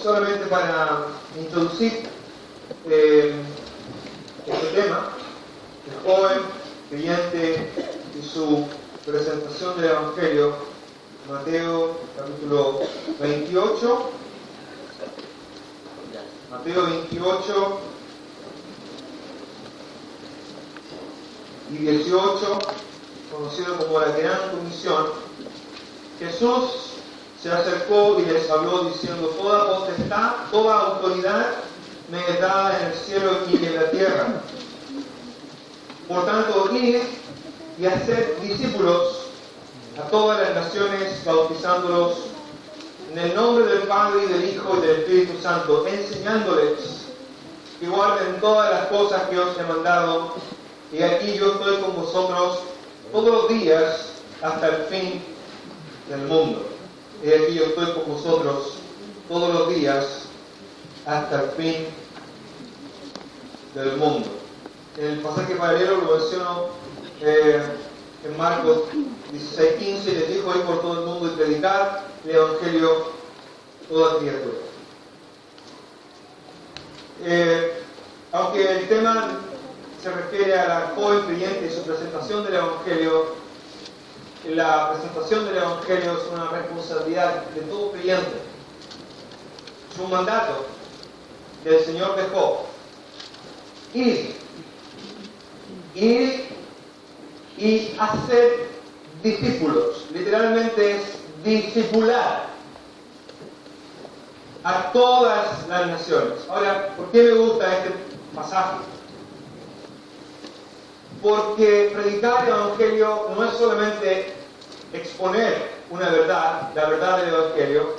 solamente para introducir eh, este tema, el joven creyente y su presentación del Evangelio, Mateo capítulo 28, Mateo 28 y 18, conocido como la Gran Comisión, Jesús se acercó y les habló diciendo, toda potestad, toda autoridad me es dada en el cielo y en la tierra. Por tanto, id y hacer discípulos a todas las naciones, bautizándolos en el nombre del Padre y del Hijo y del Espíritu Santo, enseñándoles que guarden todas las cosas que os he mandado. Y aquí yo estoy con vosotros todos los días hasta el fin del mundo. Y aquí yo estoy con vosotros todos los días hasta el fin del mundo. El pasaje paralelo lo menciono eh, en Marcos 16:15, les dijo ir por todo el mundo y predicar el Evangelio toda criatura. Eh, aunque el tema se refiere a la joven creyente y su presentación del Evangelio, la presentación del Evangelio es una responsabilidad de todo creyente. Es un mandato del Señor dejó. Ir, ir y hacer discípulos. Literalmente es discipular a todas las naciones. Ahora, ¿por qué me gusta este pasaje? Porque predicar el Evangelio no es solamente exponer una verdad, la verdad del Evangelio.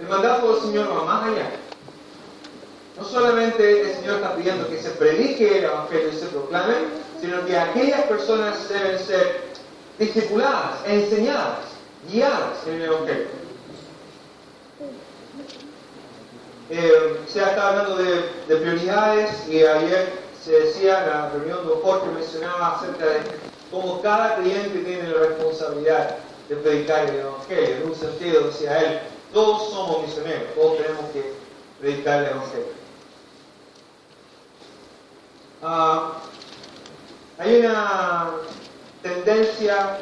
El mandato del Señor va más allá. No solamente el Señor está pidiendo que se predique el Evangelio y se proclame, sino que aquellas personas deben ser discipuladas, enseñadas, guiadas en el Evangelio. Eh, se ha estado hablando de, de, prioridades y ayer se decía en la reunión de Jorge mencionaba acerca de cómo cada cliente tiene la responsabilidad de predicar el Evangelio. En un sentido, decía él, todos somos misioneros, todos tenemos que predicar el Evangelio. Uh, hay una tendencia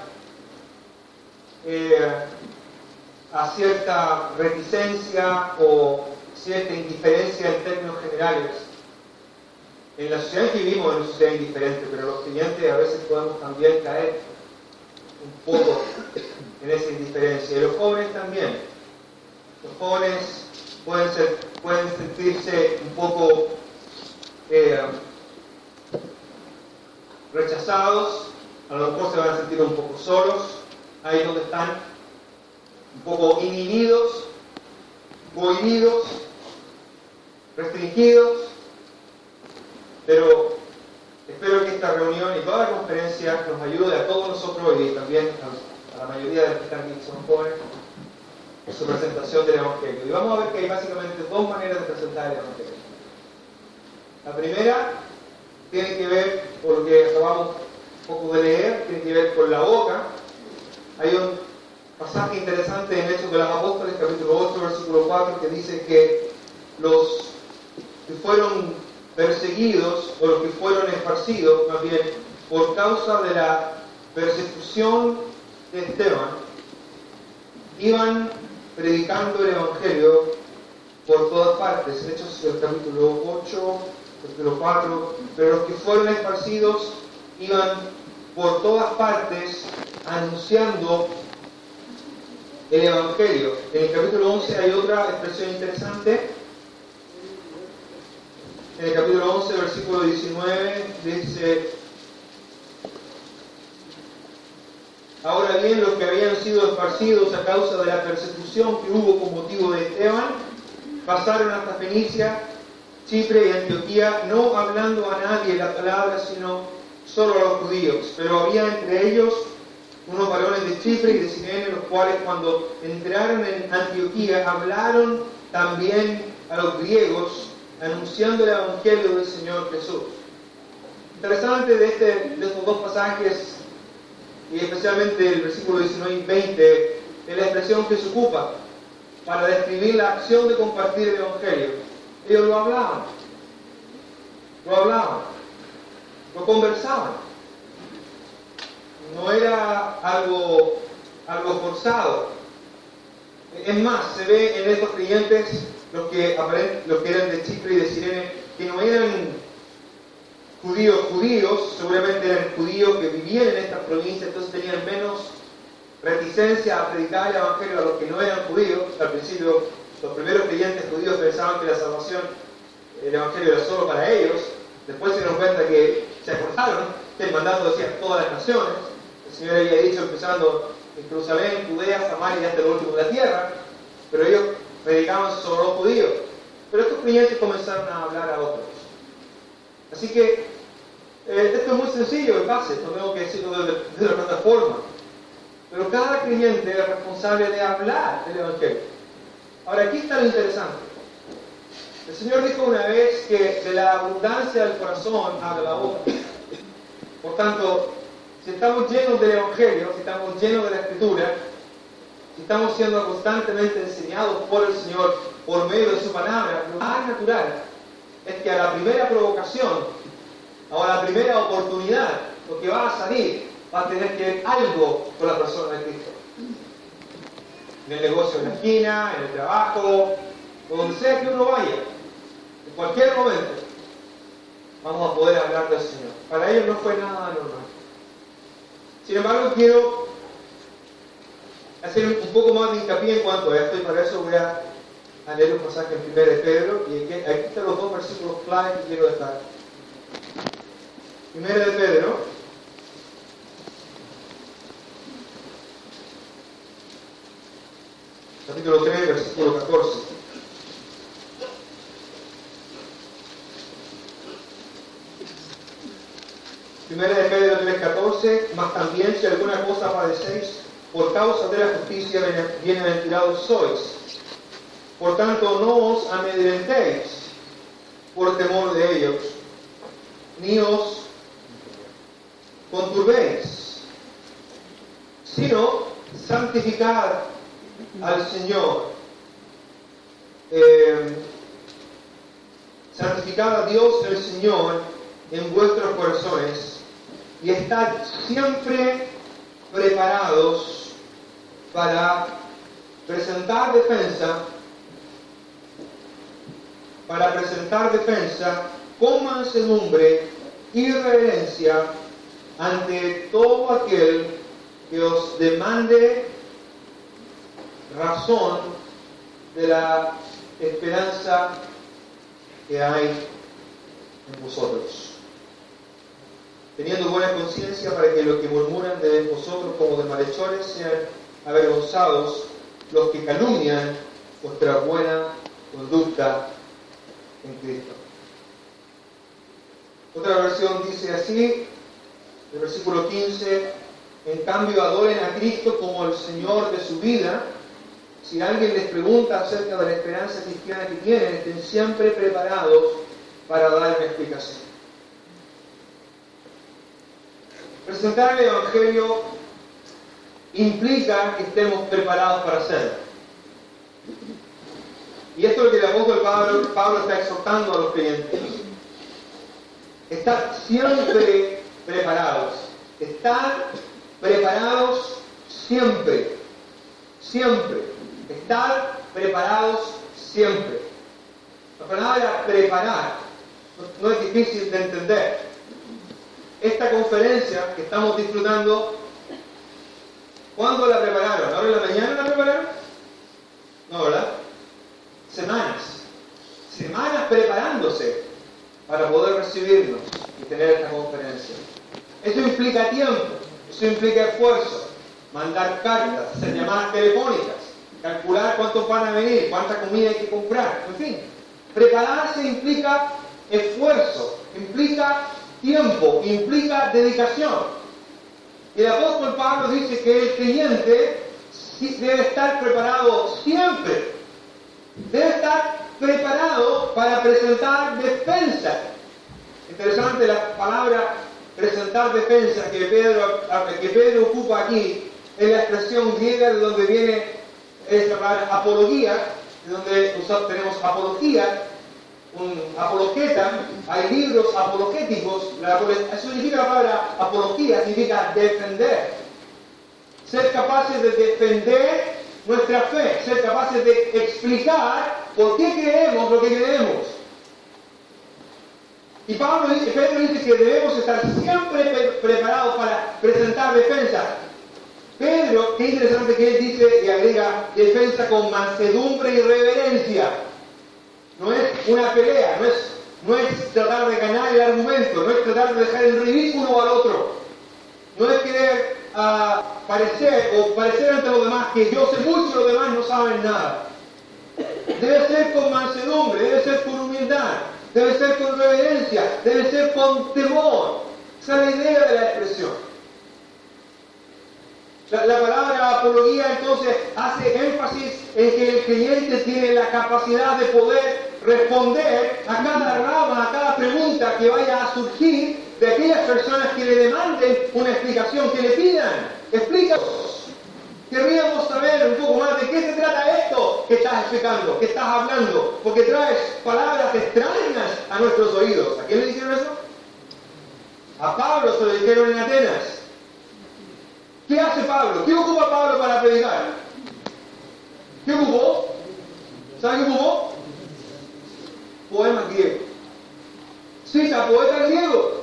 eh, a cierta reticencia o cierta indiferencia en términos generales. En la sociedad que vivimos es una sociedad indiferente, pero los clientes a veces podemos también caer un poco en esa indiferencia. Y los jóvenes también. Los jóvenes pueden sentirse un poco eh, rechazados, a lo mejor se van a sentir un poco solos, ahí donde están, un poco inhibidos, cohibidos, restringidos, pero espero que esta reunión y toda la conferencia nos ayude a todos nosotros y también a, la mayoría de los que están aquí, que son jóvenes, en su presentación del Evangelio. Y vamos a ver que hay básicamente dos maneras de presentar el Evangelio. La primera tiene que ver, por lo que acabamos un poco de leer, tiene que ver con la boca. Hay un pasaje interesante en Hechos de los Apóstoles, capítulo 8, versículo 4, que dice que los que fueron perseguidos, o los que fueron esparcidos, más bien, por causa de la persecución de Esteban, iban predicando el Evangelio por todas partes. Hechos del capítulo 8, capítulo 4, pero los que fueron esparcidos iban por todas partes anunciando el Evangelio. En el capítulo 11 hay otra expresión interesante. En el capítulo 11, versículo 19, dice, Ahora bien, los que habían sido esparcidos a causa de la persecución que hubo con motivo de Esteban, pasaron hasta Fenicia Chipre y Antioquía, no hablando a nadie la palabra, sino solo a los judíos. Pero había entre ellos unos varones de Chipre y de Sirene, los cuales cuando entraron en Antioquía hablaron también a los griegos, anunciando el Evangelio del Señor Jesús. Interesante de, este, estos dos pasajes, y especialmente el versículo 19 y 20, es la expresión que se ocupa para describir la acción de compartir el Evangelio. Ellos lo hablaban, lo hablaban, lo conversaban. No era algo, algo forzado. Es más, se ve en estos creyentes, los que, eran de Chipre y de Sirene, que no eran judíos judíos, seguramente eran judíos que vivían en estas provincias, entonces tenían menos reticencia a predicar el Evangelio a los que no eran judíos. Al principio, los primeros creyentes judíos pensaban que la salvación, el Evangelio era solo para ellos. Después se dieron cuenta que se que el mandato decía todas las naciones. El Señor había dicho, empezando en Jerusalén, Judea, Samaria y hasta el último de la tierra. Pero ellos predicaban solo los judíos. Pero estos creyentes comenzaron a hablar a otros. Así que eh, esto es muy sencillo en base, no tengo que decirlo desde la plataforma. Pero cada creyente es responsable de hablar del Evangelio. Ahora, aquí está lo interesante. El Señor dijo una vez que de la abundancia del corazón habla la boca. Por tanto, si estamos llenos del Evangelio, si estamos llenos de la Escritura, estamos siendo constantemente enseñados por el Señor por medio de su palabra, lo más natural es que a la primera provocación a la primera oportunidad, lo que va a salir va a tener que ver algo con la persona de Cristo. En el negocio de la esquina, en el trabajo, donde sea que uno vaya, en cualquier momento, vamos a poder hablar del Señor. Para ellos no fue nada normal. Sin embargo, quiero hacer un poco más de hincapié en cuanto a esto y para eso voy a, leer un pasaje en 1 de Pedro y aquí, aquí están los dos versículos claves que quiero dejar. 1 de Pedro, capítulo 3, versículo 14. Primera de Pedro 3, 14, más también si alguna cosa padecéis, por causa de la justicia bienaventurados sois. Por tanto, no os amedrentéis por temor de ellos, ni os conturbéis, sino santificad al Señor. Eh, santificad a Dios el Señor en vuestros corazones y estad siempre preparados para presentar defensa, para presentar defensa con mansedumbre y reverencia ante todo aquel que os demande razón de la esperanza que hay en vosotros. Teniendo buena conciencia para que los que murmuran de vosotros como de malhechores sean avergonzados los que calumnian vuestra buena conducta en Cristo. Otra versión dice así, el versículo 15, en cambio adoren a Cristo como el Señor de su vida si alguien les pregunta acerca de la esperanza cristiana que tienen, estén siempre preparados para dar una explicación. Presentar el Evangelio implica que estemos preparados para hacerlo. Y esto es lo que el apóstol Pablo, Pablo está exhortando a los creyentes. Estar siempre preparados. Estar preparados siempre. Siempre. Estar preparados siempre. La palabra preparar no es difícil de entender. Esta conferencia que estamos disfrutando, ¿cuándo la prepararon? ¿Ahora en la mañana la prepararon? No, ¿verdad? Semanas. Semanas preparándose para poder recibirnos y tener esta conferencia. Eso implica tiempo, eso implica esfuerzo, mandar cartas, hacer llamadas telefónicas, calcular cuántos van a venir, cuánta comida hay que comprar, en fin. Prepararse implica esfuerzo, implica tiempo, implica dedicación. Y el apóstol Pablo dice que el creyente debe estar preparado siempre. Debe estar preparado para presentar defensa. Interesante la palabra presentar defensa que Pedro, que Pedro ocupa aquí, es la expresión griega de donde viene es la palabra apología, donde nosotros tenemos apología, un hay libros apologéticos, eso significa la palabra apología, significa defender. Ser capaces de defender nuestra fe, ser capaces de explicar por qué creemos lo que creemos. Y Pablo dice, Pedro dice que debemos estar siempre preparados para presentar defensa. Pedro, qué interesante que él dice y agrega defensa con mansedumbre y reverencia. No es una pelea, no es, no es tratar de ganar el argumento, no es tratar de dejar en ridículo al otro. No es querer uh, parecer o parecer ante los demás que yo sé mucho y los demás no saben nada. Debe ser con mansedumbre, debe ser con humildad, debe ser con reverencia, debe ser con temor. Esa es la idea de la expresión. La, palabra apología entonces hace énfasis en que el creyente tiene la capacidad de poder responder a cada rama, a cada pregunta que vaya a surgir de aquellas personas que le demanden una explicación, que le pidan, explícanos. Querríamos saber un poco más de qué se trata esto que estás explicando, que estás hablando, porque traes palabras extrañas a nuestros oídos. ¿A quién le dijeron eso? A Pablo se lo dijeron en Atenas. ¿Qué hace Pablo? ¿Qué ocupa Pablo para predicar? ¿Qué ocupó? ¿Sabe qué ocupó? Poema griego. Cita poeta griego.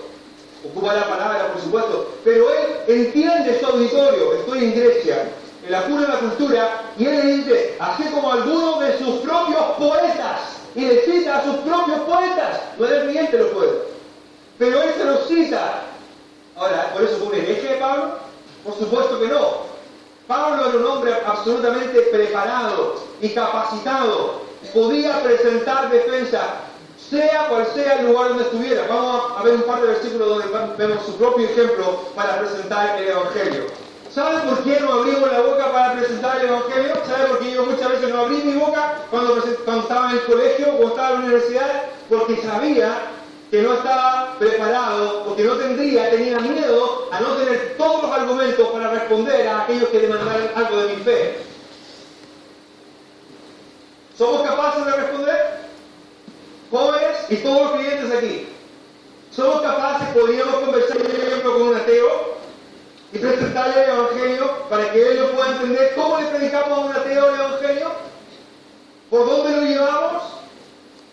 Ocupa la palabra, por supuesto, pero él entiende su auditorio. Estoy en Grecia, en la cuna de la cultura, y él le dice, así como algunos de sus propios poetas, y le cita a sus propios poetas. No es cliente los poetas, pero él se los cita. Ahora, por eso fue un hereje de Pablo, por supuesto que no. Pablo era un hombre absolutamente preparado y capacitado. Podía presentar defensa, sea cual sea el lugar donde estuviera. Vamos a ver un par de versículos donde vemos su propio ejemplo para presentar el Evangelio. ¿Sabe por qué no abrimos la boca para presentar el Evangelio? ¿Sabe por qué yo muchas veces no abrí mi boca cuando, cuando estaba en el colegio o estaba en la universidad? Porque sabía que no estaba preparado o que no tendría, tenía miedo a no tener todos los argumentos para responder a aquellos que demandaran algo de mi fe. ¿Somos capaces de responder? Jóvenes y todos los clientes aquí. ¿Somos capaces, podríamos conversar, por ejemplo, con un ateo y presentarle el Evangelio para que él lo pueda entender? ¿Cómo le predicamos a un ateo el Evangelio? ¿Por dónde lo llevamos?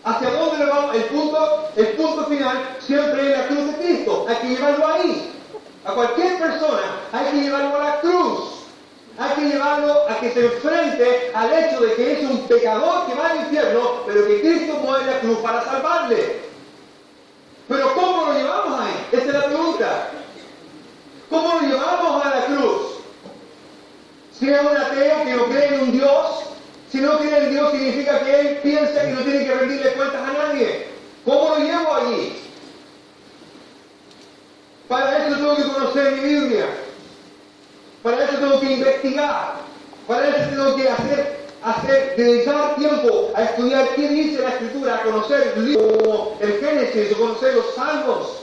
¿Hacia dónde le vamos? El punto, el punto final siempre es la cruz de Cristo. Hay que llevarlo ahí. A cualquier persona hay que llevarlo a la cruz. Hay que llevarlo a que se enfrente al hecho de que es un pecador que va al infierno, pero que Cristo muere en la cruz para salvarle. Pero ¿cómo lo llevamos ahí? Esa es la pregunta. ¿Cómo lo llevamos a la cruz? Si es un ateo que no cree en un Dios, si no cree en Dios significa que él piensa que no tiene que rendirle cuentas a nadie. ¿Cómo lo llevo allí? Para eso tengo que conocer mi Biblia. Para eso tengo que investigar. Para eso tengo que hacer, hacer, dedicar tiempo a estudiar qué dice la Escritura, a conocer el libro el Génesis, o conocer los salmos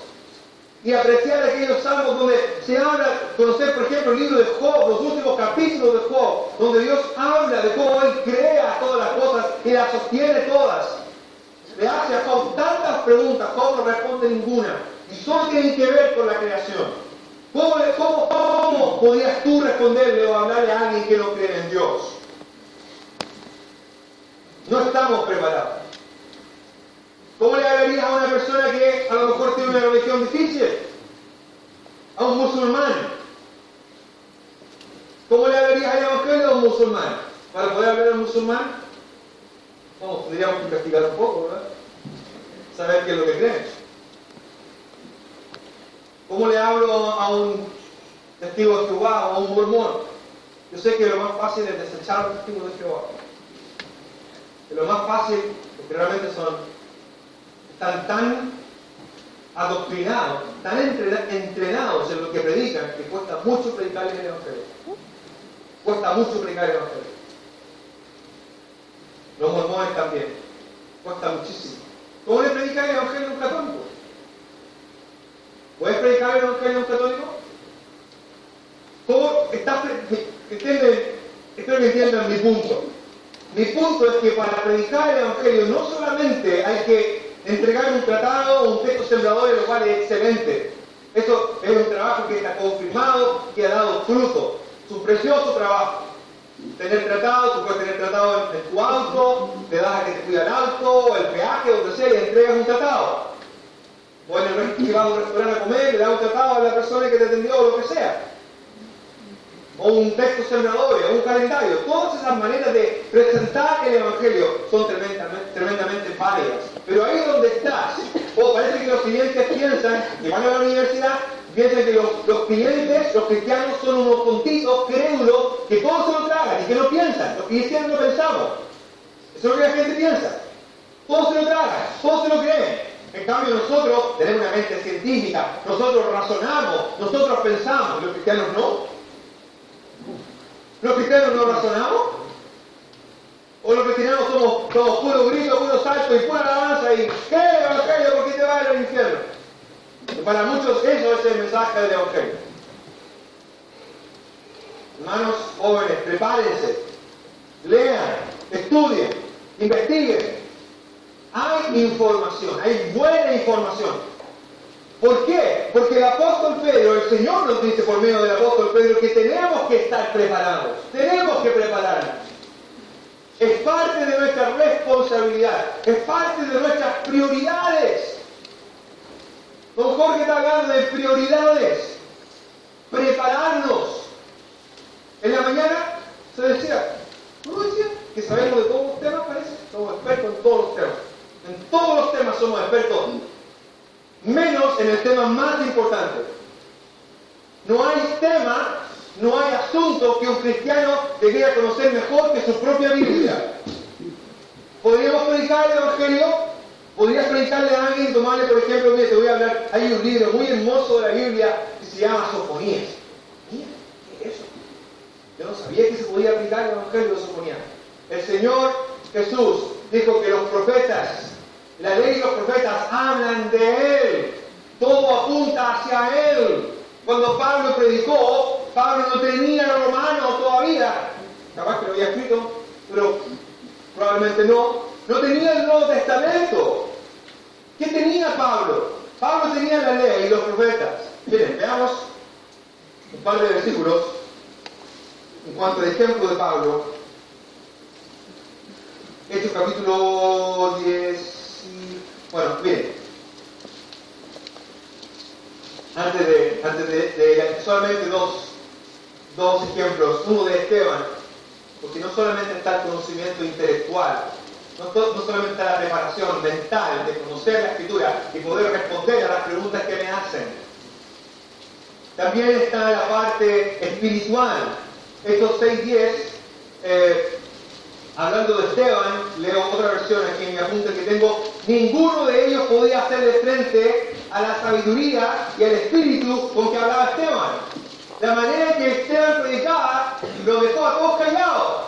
y apreciar aquellos salmos donde se habla, conocer por ejemplo el libro de Job, los últimos capítulos de Job, donde Dios habla de cómo Él crea todas las cosas y las sostiene todas. Le hace a Job tantas preguntas, Job no responde ninguna, y solo tienen que ver con la creación. ¿Cómo, cómo, cómo podrías tú responderle o hablarle a alguien que no cree en Dios? No estamos preparados. ¿Cómo le hablarías a una persona que a lo mejor tiene una religión difícil? A un musulmán. ¿Cómo le hablarías al evangelio a un musulmán? Para poder hablar a un musulmán, vamos, tendríamos que investigar un poco, ¿verdad? Saber qué es lo que creen. ¿Cómo le hablo a un testigo de Jehová o a un mormón? Yo sé que lo más fácil es desechar a los testigos de Jehová. Que lo más fácil, porque realmente son están tan adoctrinados, tan entrenados en lo que predican, que cuesta mucho predicar el Evangelio. Cuesta mucho predicar el Evangelio. Los mormones también. Cuesta muchísimo. ¿Cómo le predica el Evangelio a un católico? ¿Puedes predicar el Evangelio a un católico? ¿Cómo estás... Espero que entiendan mi punto. asunto es que para predicar el Evangelio no solamente hay que entregar un tratado o un texto sembrador, lo cual es excelente. Eso es un trabajo que está confirmado, que ha dado fruto. Es un precioso trabajo. Tener tratado, tú puedes tener tratado en, tu auto, te das a que te cuida el auto, o el peaje, donde sea, y entregas un tratado. O en el que vas a un restaurante a comer, le das un tratado a la persona que te atendió o lo que sea o un texto sembrador, o un calendario. Todas esas maneras de presentar el Evangelio son tremendamente, tremendamente válidas. Pero ahí donde estás, o parece que los clientes piensan, que van a la universidad, piensan que los, clientes, los cristianos, son unos tontitos, crédulos, que todos se lo tragan y que no piensan. Los cristianos no pensamos. Eso es lo que la gente piensa. Todos se lo tragan, todos se lo creen. En cambio nosotros tenemos una mente científica, nosotros razonamos, nosotros pensamos, los cristianos no. ¿Los cristianos no razonamos? ¿O los cristianos somos todos puro grito, puro salto y pura alabanza y ¿qué evangelio? ¿Por qué te vas al infierno? Para muchos eso es el mensaje del evangelio. Hermanos jóvenes, prepárense, lean, estudien, investiguen. Hay información, hay buena información. ¿Por qué? Apóstol Pedro, el Señor nos dice por medio del apóstol Pedro que tenemos que estar preparados, tenemos que prepararnos. Es parte de nuestra responsabilidad, es parte de nuestras prioridades. Don Jorge está hablando de prioridades, prepararnos. En la mañana se decía, ¿cómo decía? Que sabemos de todos los temas, parece. Somos expertos en todos los temas. En todos los temas somos expertos menos en el tema más importante. No hay tema, no hay asunto que un cristiano debiera conocer mejor que su propia Biblia. ¿Podríamos predicar el Evangelio? ¿Podrías predicarle a alguien tomarle, por ejemplo, mira, te voy a hablar, hay un libro muy hermoso de la Biblia que se llama Sofonías. Mira, ¿qué es eso? Yo no sabía que se podía aplicar el Evangelio de Sofonías. El Señor Jesús dijo que los profetas la ley y los profetas hablan de Él. Todo apunta hacia Él. Cuando Pablo predicó, Pablo no tenía el romano todavía. Capaz que lo había escrito, pero probablemente no. No tenía el Nuevo Testamento. ¿Qué tenía Pablo? Pablo tenía la ley y los profetas. Miren, veamos un par de versículos en cuanto al ejemplo de Pablo. Hechos capítulo 10. Bueno, miren, antes de, antes de, solamente dos, dos ejemplos, uno de Esteban, porque no solamente está el conocimiento intelectual, no, solamente está la preparación mental de conocer la escritura y poder responder a las preguntas que me hacen. También está la parte espiritual. Estos 6.10 eh, hablando de Esteban, leo otra versión aquí en mi apunte que tengo, ninguno de ellos podía hacerle frente a la sabiduría y al espíritu con que hablaba Esteban. La manera en que Esteban predicaba lo dejó a todos callados.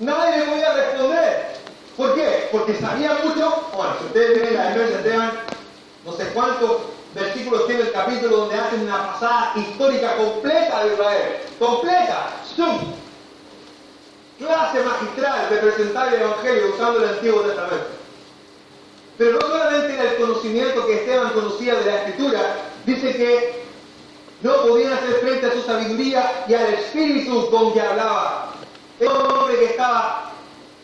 Nadie le podía responder. ¿Por qué? Porque sabía mucho. Bueno, si ustedes ven la iglesia de Esteban, no sé cuántos versículos tiene el capítulo donde hacen una pasada histórica completa de Israel. Completa. ¡Zum! Clase magistral de presentar el Evangelio usando el Antiguo Testamento. Pero no solamente era el conocimiento que Esteban conocía de la Escritura, dice que no podían hacer frente a su sabiduría y al espíritu con que hablaba. Era un hombre que estaba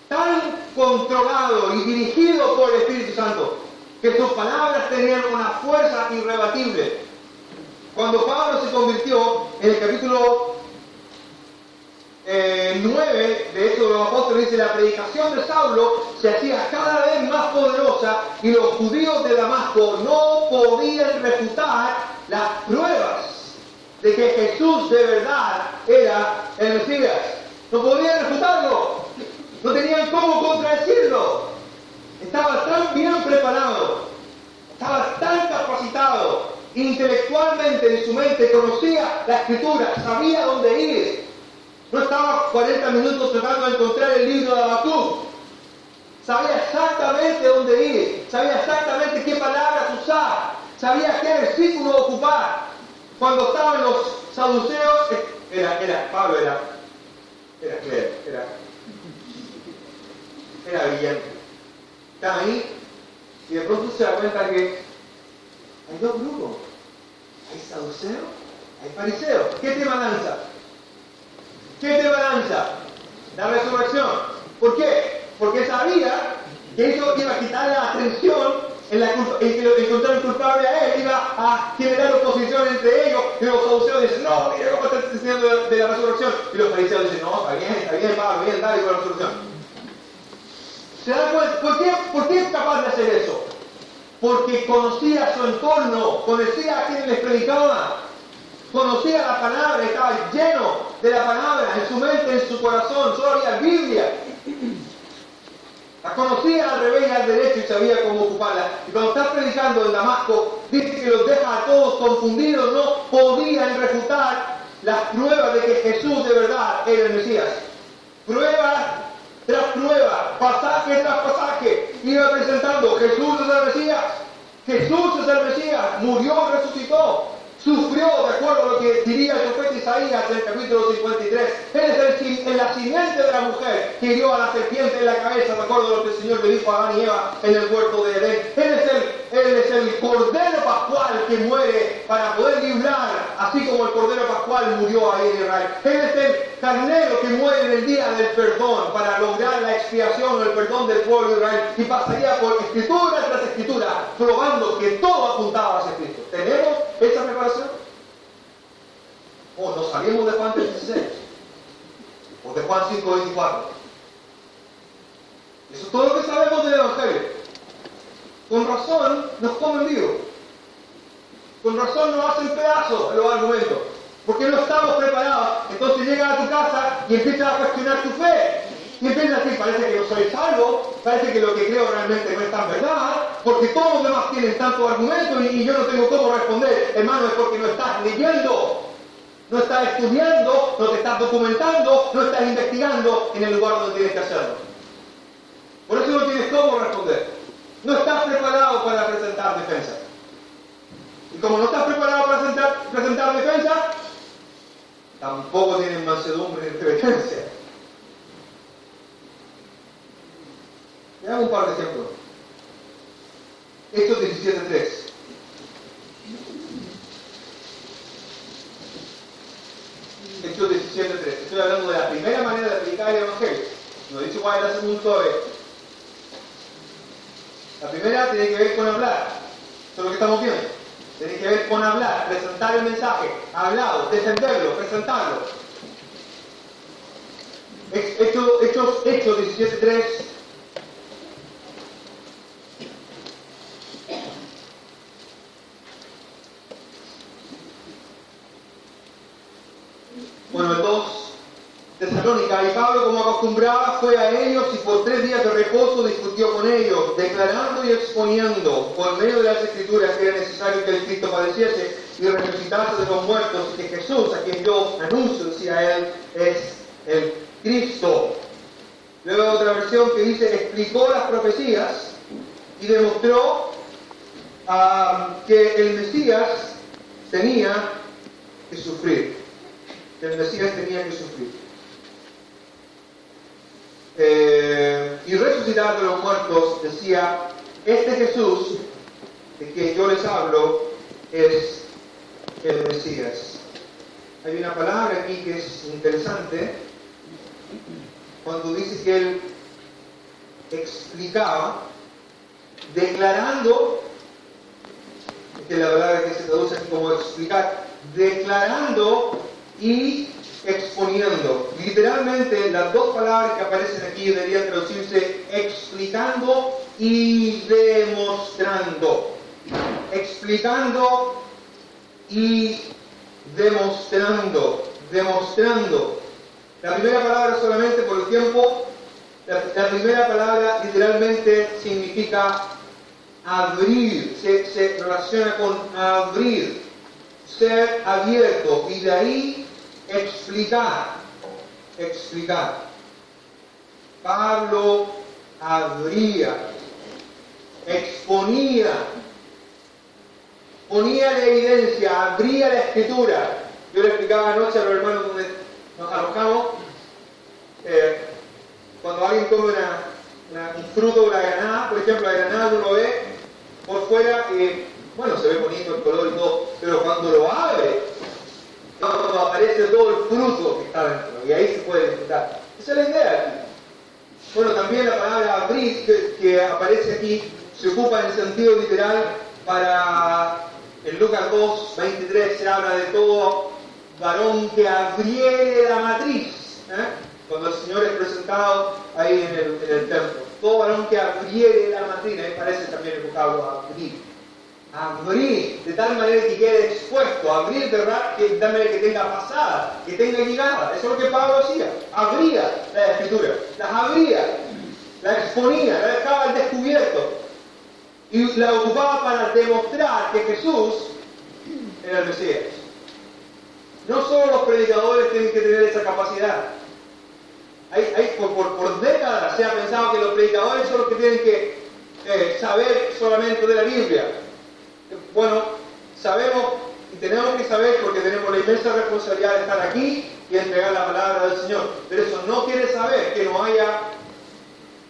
tan controlado y dirigido por el Espíritu Santo que sus palabras tenían una fuerza irrebatible. Cuando Pablo se convirtió, en el capítulo 9 de Hechos de los Apóstoles dice, la predicación de Saulo se hacía cada vez más poderosa y los judíos de Damasco no podían refutar las pruebas de que Jesús de verdad era el Mesías. No podían refutarlo, no tenían cómo contradecirlo. Estaba tan bien preparado, estaba tan capacitado intelectualmente en su mente, conocía la escritura, sabía dónde ir, no estaba 40 minutos tratando de encontrar el libro de Habacuc. Sabía exactamente dónde ir, sabía exactamente qué palabras usar, sabía qué versículo ocupar. Cuando estaban los saduceos, era, era, Pablo era, era, era, era brillante. Está ahí y de pronto se da cuenta que hay dos grupos. Hay saduceos, hay fariseos. ¿Qué tema lanza? ¿Qué tema lanza? La resurrección. ¿Por qué? Porque sabía que eso iba a quitar la atención en, la, en que encontrar culpable a él, iba a generar oposición entre ellos, y los saduceos dicen, no, mira cómo estás diciendo de, de, la resurrección, y los fariseos dicen, no, está bien, está bien, Pablo, bien, dale con la resurrección. ¿Se dan cuenta? ¿Por qué, ¿Por qué es capaz de hacer eso? Porque conocía su entorno, conocía a quien les predicaba, conocía la palabra, estaba lleno de la palabra en su mente, en su corazón, solo había Biblia. La conocía al revés y al derecho y sabía cómo ocuparla. Y cuando está predicando en Damasco, dice que los deja a todos confundidos, no podían refutar las pruebas de que Jesús de verdad era el Mesías. Prueba tras prueba, pasaje tras pasaje, iba presentando, Jesús es el Mesías, Jesús es el Mesías, murió, resucitó, sufrió, de acuerdo a lo que diría el profeta Isaías en el capítulo 53. Él es el, el, la simiente de la mujer que hirió a la serpiente en la cabeza, de acuerdo a lo que el Señor le dijo a Adán y Eva en el huerto de Edén. Él es el, él es el cordero pascual que muere para poder librar, así como el cordero pascual murió ahí en Israel. Él es el carnero que muere en el día del perdón para lograr la expiación o el perdón del pueblo de Israel y pasaría por escritura tras escritura probando que todo apuntaba hacia Cristo. ¿Tenemos esa preparación? ¿O nos salimos de Juan 3.16? ¿O de Juan 5.24? Eso es todo lo que sabemos del Evangelio. Con razón nos comen vivos. Con razón nos hacen pedazos los argumentos. Porque no estamos preparados. Entonces llegas a tu casa y empiezas a cuestionar tu fe. Y empiezas a parece que yo soy salvo, parece que lo que creo realmente no es tan verdad, porque todos los demás tienen tantos argumentos y, yo no tengo cómo responder. Hermano, es porque no estás leyendo, no estás estudiando, no te estás documentando, no estás investigando en el lugar donde tienes que hacerlo. Por eso no tienes cómo responder. No estás preparado para presentar defensa. Y como no estás preparado para presentar, presentar defensa, tampoco tienes mansedumbre ni reverencia. Veamos un par de ejemplos. Hechos 17.3. Hechos 17.3. Estoy hablando de la primera manera de aplicar el Evangelio. No dice cuál es la segunda vez. La primera tiene que ver con hablar. Eso es lo que estamos viendo. Tiene que ver con hablar, presentar el mensaje, hablado, defenderlo, presentarlo. Hechos, Hechos, Hechos 17.3 Bueno, en 2 Tesalónica, y Pablo, como acostumbraba, fue a ellos y por tres días de reposo discutió con ellos, declarando y exponiendo por medio de las escrituras que era necesario que el Cristo padeciese y resucitase de los muertos, y que Jesús, a quien yo anuncio, decía él, es el Cristo. Luego otra versión que dice, explicó las profecías y demostró uh, que el Mesías tenía que sufrir. Que el Mesías tenía que sufrir. Eh, y resucitar de los muertos, decía, este Jesús de quien yo les hablo es el Mesías. Hay una palabra aquí que es interesante, cuando dice que él explicaba, declarando, que la palabra que se traduce como explicar, declarando y exponiendo. Literalmente las dos palabras que aparecen aquí deberían traducirse explicando y demostrando. Explicando y demostrando. Demostrando. La primera palabra solamente por el tiempo, la, primera palabra literalmente significa abrir, se, se relaciona con abrir, ser abierto y de ahí explicar, explicar. Pablo abría, exponía, ponía la evidencia, abría la escritura. Yo le explicaba anoche a los hermanos donde nos arrojamos, eh, cuando alguien come una, un fruto la granada, por ejemplo, la granada uno ve por fuera, eh, bueno, se ve bonito el color y todo, pero cuando lo abre, aparece todo el fruto que está dentro, y ahí se puede disfrutar. Esa es la idea. Bueno, también la palabra abrir que, aparece aquí se ocupa en el sentido literal para, en Lucas 2, 23 se habla de todo varón que abriere la matriz. ¿eh? Cuando el Señor es presentado ahí en el, en templo. Todo varón que abriere la matriz, ahí parece también el vocablo abrir. Abrir, de tal manera que quede expuesto, abrir. Que, de tal manera que tenga pasada, que tenga llegada. Eso es lo que Pablo hacía. Abría la escritura, las abría, la exponía, la dejaba al descubierto. Y la ocupaba para demostrar que Jesús era el Mesías. No solo los predicadores tienen que tener esa capacidad. Hay, hay, por, por, por, décadas se ha pensado que los predicadores son los que tienen que eh, saber solamente de la Biblia. Bueno, sabemos y tenemos que saber porque tenemos la inmensa responsabilidad de estar aquí y entregar la palabra del Señor. Pero eso no quiere saber que no haya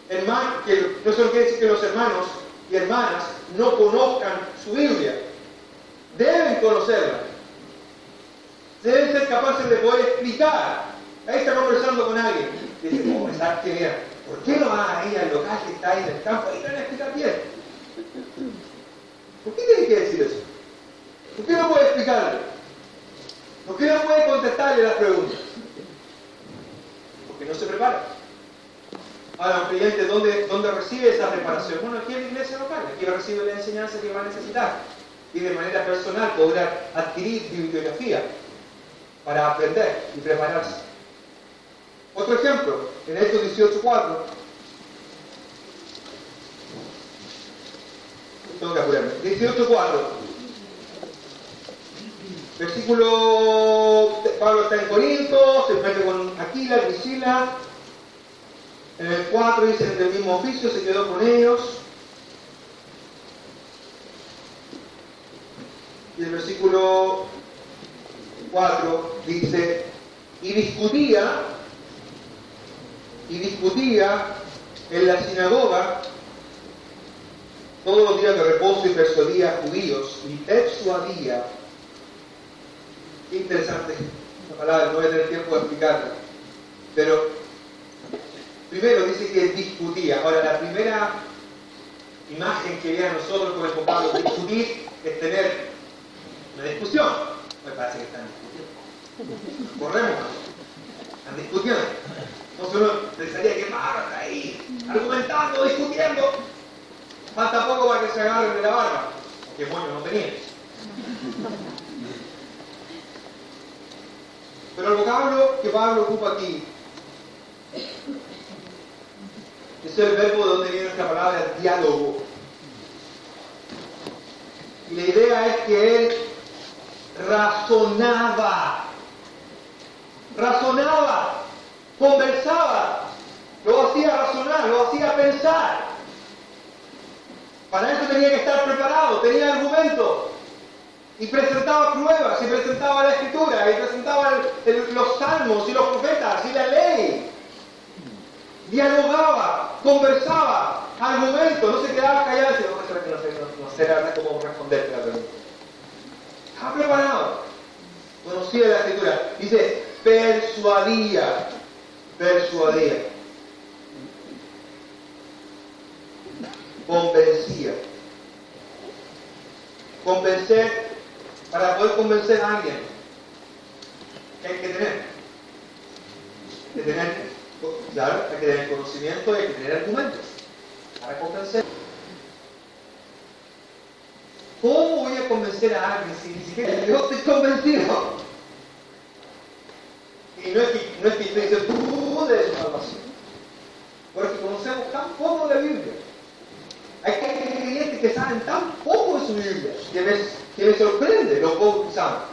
hermanos, que no solo quiere decir que los hermanos y hermanas no conozcan su Biblia. Deben conocerla. Deben ser capaces de poder explicar. Ahí está conversando con alguien. Y dice, oh. Mira, ¿por qué no vas ahí al local que está ahí en el campo? Ahí te van a bien. ¿Por qué tiene que decir eso? ¿Por qué no puede explicarle? ¿Por qué no puede contestarle las preguntas? Porque no se prepara. Ahora, un creyente, ¿dónde, ¿dónde recibe esa preparación? Bueno, aquí en la iglesia local, aquí recibe la enseñanza que va a necesitar. Y de manera personal podrá adquirir bibliografía para aprender y prepararse. Otro ejemplo, en Hechos 18.4, tengo que apurarme, 18.4, versículo, Pablo está en Corinto, se mete con Aquila, Priscila, en el 4 dice, del mismo oficio, se quedó con ellos, y el versículo 4 dice, y discutía, y discutía en la sinagoga todos los días de reposo y persuadía a judíos, y persuadía, qué interesante esa palabra, no voy a tener tiempo de explicarla, pero primero dice que discutía, ahora la primera imagen que viene a nosotros con el vocablo discutir es tener una discusión, me parece que están discutiendo. Corremos, están discutiendo. Entonces uno pensaría que barra ahí, argumentando, discutiendo. Falta poco para que se agarren de la barba, porque bueno, no tenía. Pero el vocablo que Pablo ocupa aquí es el verbo de donde viene nuestra palabra diálogo. Y la idea es que él razonaba, razonaba, conversaba, lo hacía razonar, lo hacía pensar. Para eso tenía que estar preparado, tenía argumentos. Y presentaba pruebas, y presentaba la escritura, y presentaba los salmos, y los profetas, y la ley. Dialogaba, conversaba, argumentos, no se quedaba callado decía, no, sé, no, no sé cómo responderte la pregunta. Estaba preparado. Conocía la escritura. Dice, persuadía. Persuadía. Convencía. Convencer, para poder convencer a alguien, ¿qué hay que tener? Que tener, claro, que tener conocimiento y hay que tener argumentos para convencer. ¿Cómo voy a convencer a alguien si ni siquiera yo estoy convencido? Y no es que, no es que estoy diciendo de salvación. Porque conocemos tan poco la Biblia. Hay creyentes que saben tan poco de su Biblia que me, que me sorprende lo poco que saben.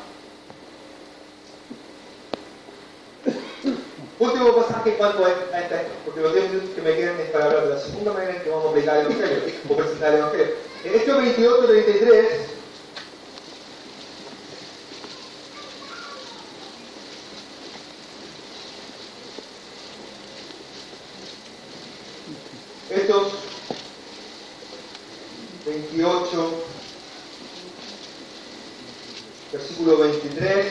Último pasaje en cuanto a esta, porque los 10 minutos que me quedan es para hablar de la segunda manera en que vamos a aplicar el Evangelio o presentar el Evangelio. En Hechos 28, 33, Hechos 28, versículo 23,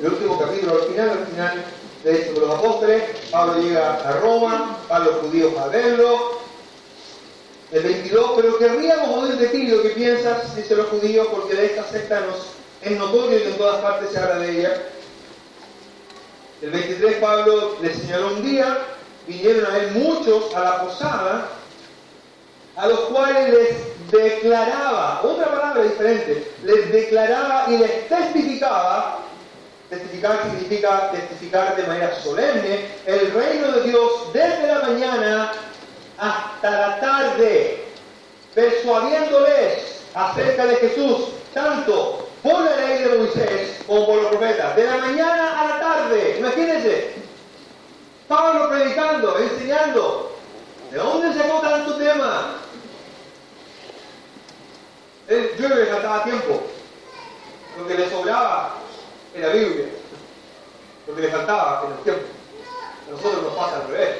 el último capítulo al final, al final de Hechos de los Apóstoles, Pablo llega a Roma, a los judíos a verlo, el 22, pero querríamos oír de ti lo que piensas, dice los judíos, porque de esta secta es notorio y en todas partes se habla de ella. El 23 Pablo le señaló un día, vinieron a él muchos a la posada, a los cuales les declaraba, otra palabra diferente, les declaraba y les testificaba, testificar significa testificar de manera solemne, el reino de Dios desde la mañana hasta la tarde, persuadiéndoles acerca de Jesús, tanto por la ley de Moisés como por los profetas, de la mañana a la tarde, imagínense, Pablo predicando, enseñando, ¿de dónde sacó tanto tema? Él, yo le faltaba tiempo, lo que le sobraba era Biblia, lo que le faltaba era el tiempo, a nosotros nos pasa al revés.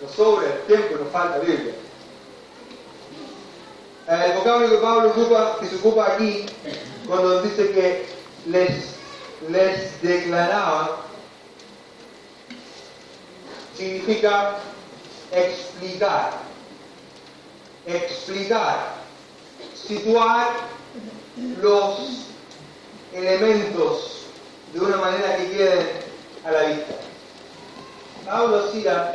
Nos sobra el tiempo y nos falta Biblia. El vocablo que Pablo ocupa, que se ocupa aquí, cuando dice que les, les declaraba, significa explicar, explicar, situar los elementos de una manera que queden a la vista. Pablo hacía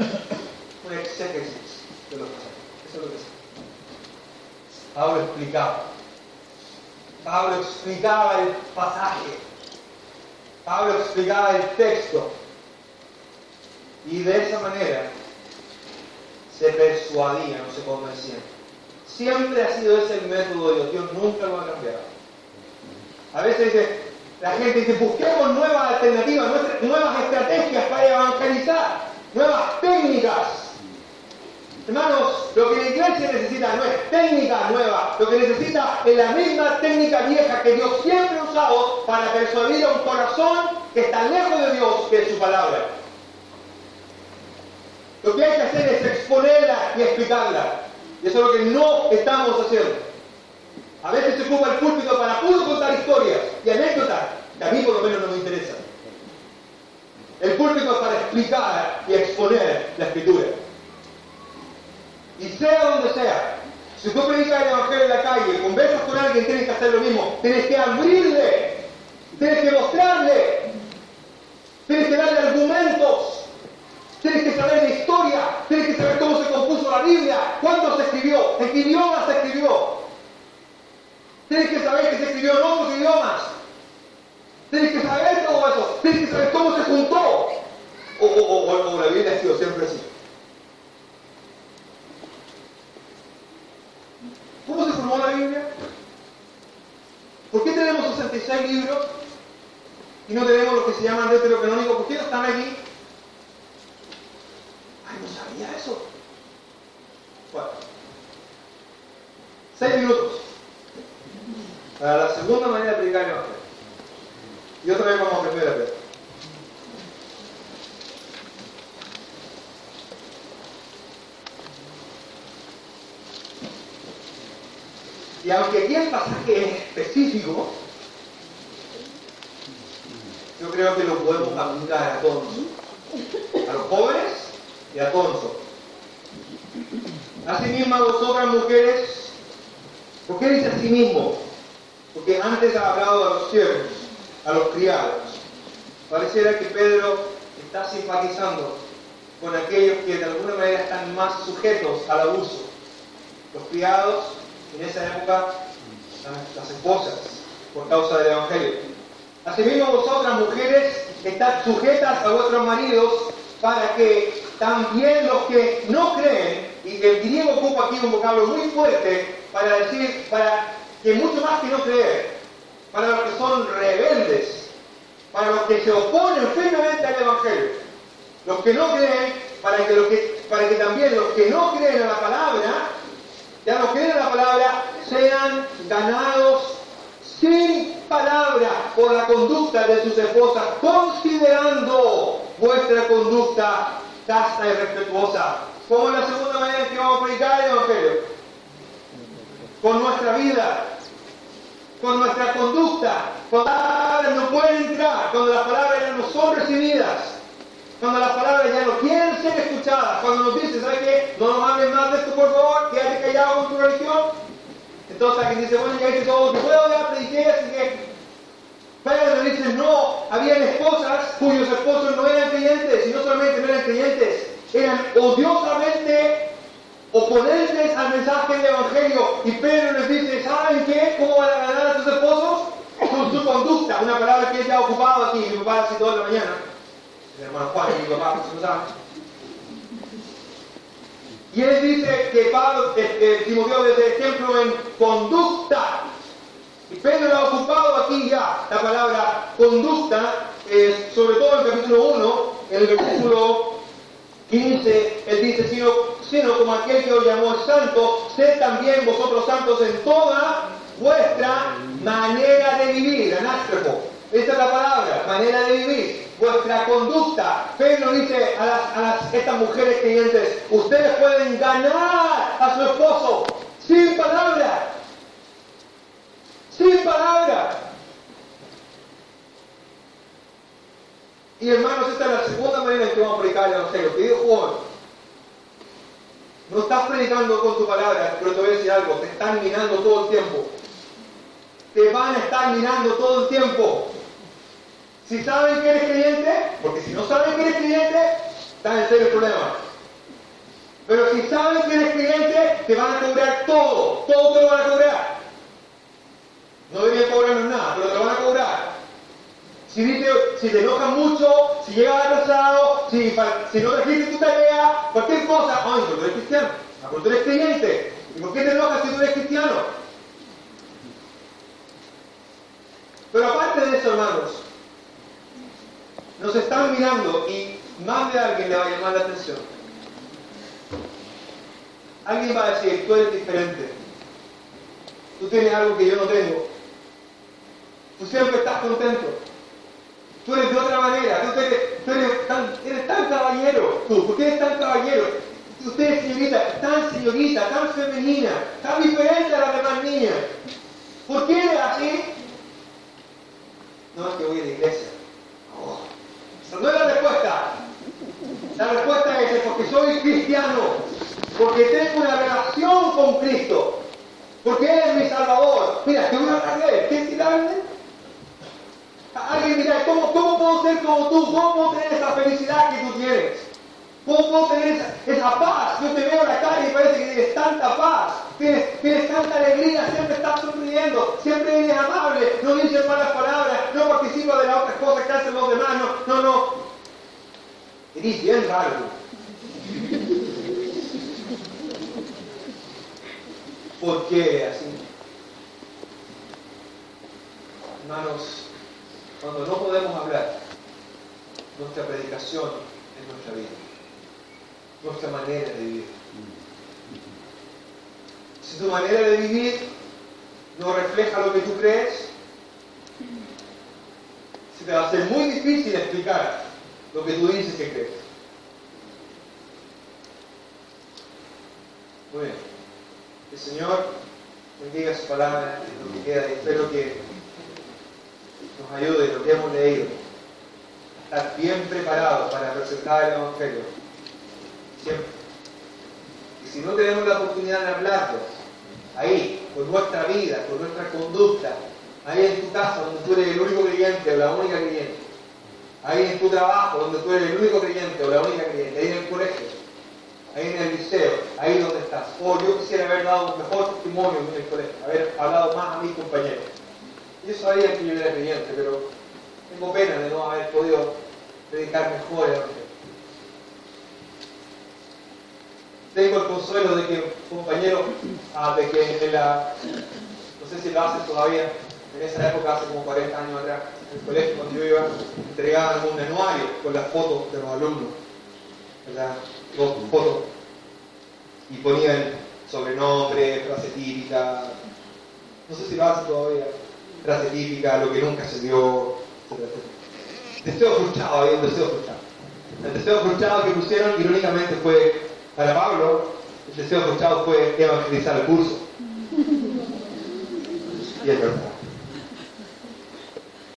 un exégesis de los pasajes. Eso es lo que es. Pablo explicaba. Pablo explicaba el pasaje. Pablo explicaba el texto. Y de esa manera se persuadía, no se convencía. Siempre ha sido ese el método de Dios. Dios nunca lo ha cambiado. A veces dice, la gente dice, busquemos nuevas alternativas, nuevas estrategias para evangelizar, nuevas técnicas. Hermanos, lo que la iglesia necesita no es técnica nueva, lo que necesita es la misma técnica vieja que Dios siempre ha usado para persuadir a un corazón que está lejos de Dios que es su palabra. Lo que hay que hacer es exponerla y explicarla. Y eso es lo que no estamos haciendo. A veces se ocupa el púlpito para puro contar historias y anécdotas que a mí por lo menos no me interesan. El púlpito es para explicar y exponer la escritura. Y sea donde sea, si tú predicas el Evangelio en la calle, conversas con alguien, tienes que hacer lo mismo. Tienes que abrirle, tienes que mostrarle, tienes que darle argumentos, tienes que saber la historia, tienes que saber cómo se la Biblia, cuándo se escribió, qué idioma se escribió. Tienes que saber que se escribió en otros idiomas. Tienes que saber todo eso. Tienes que saber cómo se juntó. O, o la Biblia ha sido siempre así. ¿Cómo se formó la Biblia? ¿Por qué tenemos 66 libros y no tenemos los que se llaman deuterocanónicos? ¿Por qué no están aquí? Ay, no sabía eso. Bueno, seis minutos para la segunda manera de predicar el Evangelio. Y otra vez vamos a aprender a ver. Y aunque aquí el pasaje es específico, yo creo que lo podemos aplicar a todos a los jóvenes y a todos. Asimismo, a vosotras mujeres, ¿por qué dice así mismo? Porque antes ha hablado a los siervos, a los criados. Pareciera que Pedro está simpatizando con aquellos que de alguna manera están más sujetos al abuso. Los criados en esa época las esposas por causa del Evangelio. Asimismo vosotras mujeres estad sujetas a vuestros maridos para que también los que no creen, y el griego ocupa aquí un vocablo muy fuerte para decir, para que mucho más que no creer, para los que son rebeldes, para los que se oponen firmemente al Evangelio, los que no creen, para que, que, para que también los que no creen a la palabra ya no creen la palabra, sean ganados sin palabra por la conducta de sus esposas, considerando vuestra conducta casta y respetuosa. Como la segunda manera en que vamos a predicar el Evangelio. con nuestra vida, con nuestra conducta, cuando las palabras no pueden entrar, cuando las palabras ya no son recibidas, cuando las palabras ya no quieren ser escuchadas, cuando nos dicen, ¿sabes qué? No nos hables más de esto, por favor, quédate callado con tu religión. Entonces alguien dice, bueno, ya hice todo lo que puedo, ya prediqué, así que Pedro dice, no, habían esposas cuyos esposos no eran creyentes, y no solamente no eran creyentes, eran odiosamente oponentes al mensaje del Evangelio. Y Pedro les dice, ¿saben qué? ¿Cómo van a ganar a sus esposos? Con su conducta, una palabra que él ya ha ocupado aquí, mi papá así toda la mañana. Mi hermano Juan y mi papá, lo saben. Y él dice que Pablo, eh, Timoteo desde ejemplo en conducta. Y Pedro ha ocupado aquí ya la palabra conducta, eh, sobre todo en el capítulo 1, en el versículo 15, él dice, sino, sino como aquel que os llamó santo, sed también vosotros santos en toda vuestra manera de vivir, anástrofo. Esta es la palabra, manera de vivir, vuestra conducta. Pedro dice a, estas mujeres creyentes, ustedes pueden ganar a su esposo sin palabras, sin palabras. Y hermanos, esta es la segunda manera en que vamos a predicar el Evangelio. Querido Juan, no estás predicando con tu palabra, pero te voy a decir algo, te están minando todo el tiempo. Te van a estar minando todo el tiempo. Si saben que eres creyente, porque si no saben que eres creyente, están en serio problema. Pero si saben que eres creyente, te van a cobrar todo, todo te lo van a cobrar. No deberían cobrarnos nada, pero te lo van a cobrar. Si, te enojas mucho, si llegas atrasado, si, si no trajiste tu tarea, cualquier cosa, pero tú eres cristiano, tú eres creyente. ¿Y por qué te enojas si tú eres cristiano? Pero aparte de eso, hermanos, nos están mirando y más de alguien le va a llamar la atención. Alguien va a decir, tú eres diferente. Tú tienes algo que yo no tengo. Tú siempre estás contento. Tú eres de otra manera, tú eres, tú eres, tan, eres tan caballero, tú, ¿por qué eres tan caballero? Usted es señorita, tan señorita, tan femenina, tan diferente a las demás niñas. ¿Por qué eres así? No es que voy a la iglesia. Oh, no es la respuesta. La respuesta es porque soy cristiano, porque tengo una relación con Cristo, porque Él es mi Salvador. Mira, que una carrera, ¿qué tirarme? ¿Cómo, ¿cómo puedo ser como tú? ¿Cómo puedo tener esa felicidad que tú tienes? ¿Cómo puedo tener esa, esa, paz? Yo te veo en la calle y parece que tienes tanta paz, tienes, tienes tanta alegría, siempre estás sonriendo, siempre eres amable, no dices malas palabras, no participas de las otras cosas que hacen los demás, no, no, no. Eres bien raro. ¿Por qué así? Hermanos, cuando no podemos hablar, nuestra predicación es nuestra vida, nuestra manera de vivir. Si tu manera de vivir no refleja lo que tú crees, se te va a ser muy difícil explicar lo que tú dices que crees. Muy bien. El Señor bendiga su palabra, lo que queda, y espero que nos ayude lo que hemos leído, estar bien preparados para presentar el Evangelio. Siempre. Y si no tenemos la oportunidad de hablarlo, ahí, con nuestra vida, con nuestra conducta, ahí en tu casa, donde tú eres el único creyente o la única creyente, ahí en tu trabajo, donde tú eres el único creyente o la única creyente, ahí en el colegio, ahí en el liceo, ahí donde estás. Oh, yo quisiera haber dado un mejor testimonio en el colegio, haber hablado más a mis compañeros. Yo sabía que yo era creyente, pero tengo pena de no haber podido predicar mejor el Tengo el consuelo de que compañeros, ah, de que la, no sé si lo hacen todavía, en esa época, hace como 40 años atrás, en el colegio, cuando yo iba, entregaban un anuario con las fotos de los alumnos, ¿verdad? Dos fotos, y ponían sobrenombre, frase típica, no sé si lo hacen todavía frase típica, lo que nunca se dio, Deseo frustrado, había un deseo frustrado. El deseo frustrado que pusieron, irónicamente, fue para Pablo, el deseo frustrado fue evangelizar el curso. Y es verdad.